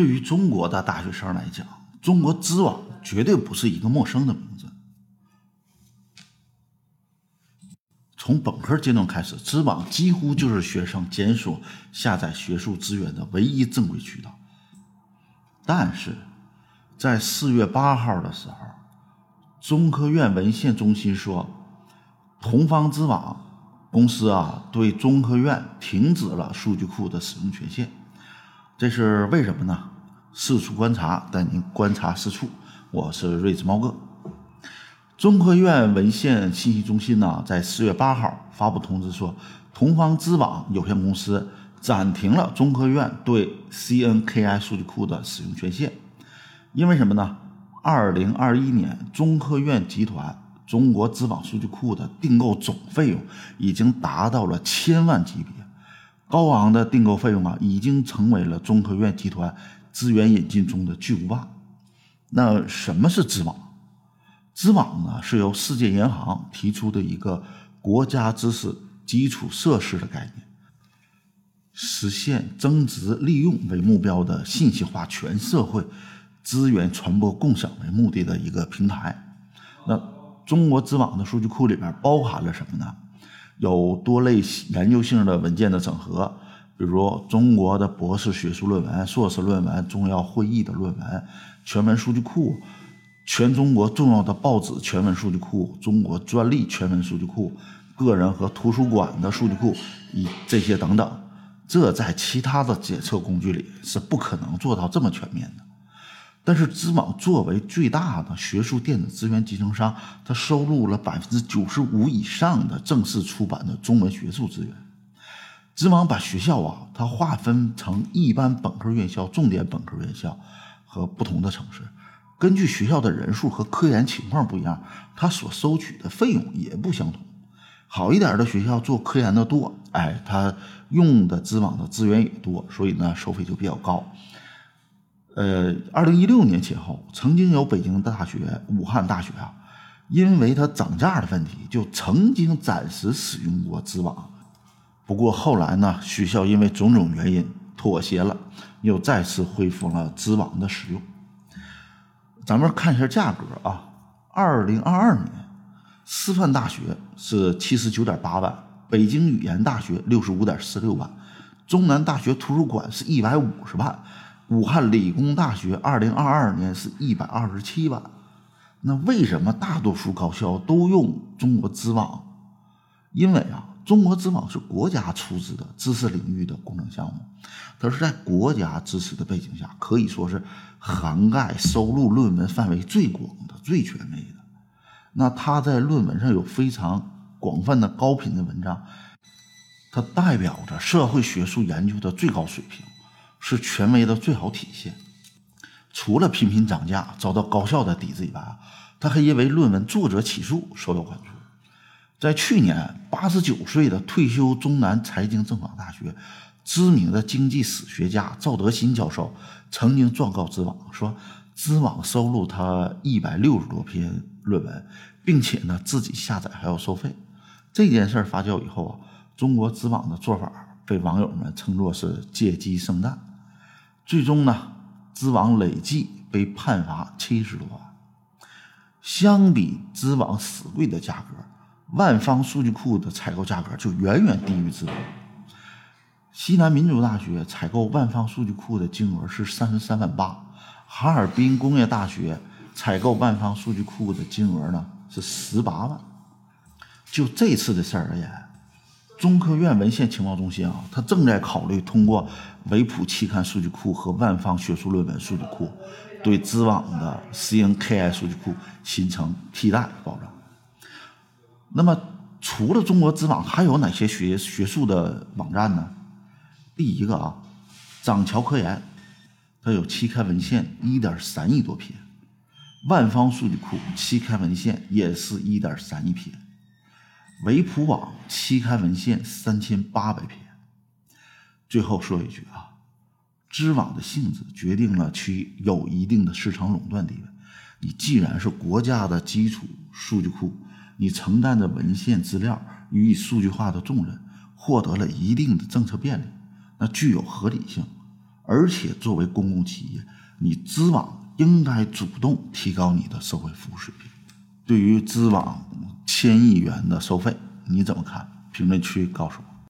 对于中国的大学生来讲，中国知网绝对不是一个陌生的名字。从本科阶段开始，知网几乎就是学生检索、下载学术资源的唯一正规渠道。但是，在四月八号的时候，中科院文献中心说，同方知网公司啊对中科院停止了数据库的使用权限。这是为什么呢？四处观察，带您观察四处。我是睿智猫哥。中科院文献信息中心呢，在四月八号发布通知说，同方知网有限公司暂停了中科院对 CNKI 数据库的使用权限。因为什么呢？二零二一年，中科院集团中国知网数据库的订购总费用已经达到了千万级别。高昂的订购费用啊，已经成为了中科院集团资源引进中的巨无霸。那什么是知网？知网呢，是由世界银行提出的一个国家知识基础设施的概念，实现增值利用为目标的信息化全社会资源传播共享为目的的一个平台。那中国知网的数据库里边包含了什么呢？有多类研究性的文件的整合，比如中国的博士学术论文、硕士论文、重要会议的论文、全文数据库、全中国重要的报纸全文数据库、中国专利全文数据库、个人和图书馆的数据库，以这些等等，这在其他的检测工具里是不可能做到这么全面的。但是知网作为最大的学术电子资源集成商，它收录了百分之九十五以上的正式出版的中文学术资源。知网把学校啊，它划分成一般本科院校、重点本科院校和不同的城市。根据学校的人数和科研情况不一样，它所收取的费用也不相同。好一点的学校做科研的多，哎，它用的知网的资源也多，所以呢，收费就比较高。呃，二零一六年前后，曾经有北京大学、武汉大学啊，因为它涨价的问题，就曾经暂时使用过知网。不过后来呢，学校因为种种原因妥协了，又再次恢复了知网的使用。咱们看一下价格啊，二零二二年，师范大学是七十九点八万，北京语言大学六十五点四六万，中南大学图书馆是一百五十万。武汉理工大学二零二二年是一百二十七万，那为什么大多数高校都用中国知网？因为啊，中国知网是国家出资的知识领域的工程项目，它是在国家支持的背景下，可以说是涵盖收录论文范围最广的、最全面的。那它在论文上有非常广泛的高频的文章，它代表着社会学术研究的最高水平。是权威的最好体现。除了频频涨价遭到高校的抵制以外，他还因为论文作者起诉受到关注。在去年，八十九岁的退休中南财经政法大学知名的经济史学家赵德新教授曾经状告知网说，知网收录他一百六十多篇论文，并且呢自己下载还要收费。这件事发酵以后啊，中国知网的做法被网友们称作是借鸡生蛋。最终呢，知网累计被判罚七十多万。相比知网死贵的价格，万方数据库的采购价格就远远低于知网。西南民族大学采购万方数据库的金额是三十三万八，哈尔滨工业大学采购万方数据库的金额呢是十八万。就这次的事儿而言。中科院文献情报中心啊，它正在考虑通过维普期刊数据库和万方学术论文数据库，对知网的 CNKI 数据库形成替代保障。那么，除了中国知网，还有哪些学学术的网站呢？第一个啊，掌桥科研，它有期刊文献一点三亿多篇；万方数据库期刊文献也是一点三亿篇。维普网期刊文献三千八百篇。最后说一句啊，知网的性质决定了其有一定的市场垄断地位。你既然是国家的基础数据库，你承担着文献资料予以数据化的重任，获得了一定的政策便利，那具有合理性。而且作为公共企业，你知网应该主动提高你的社会服务水平。对于知网千亿元的收费，你怎么看？评论区告诉我。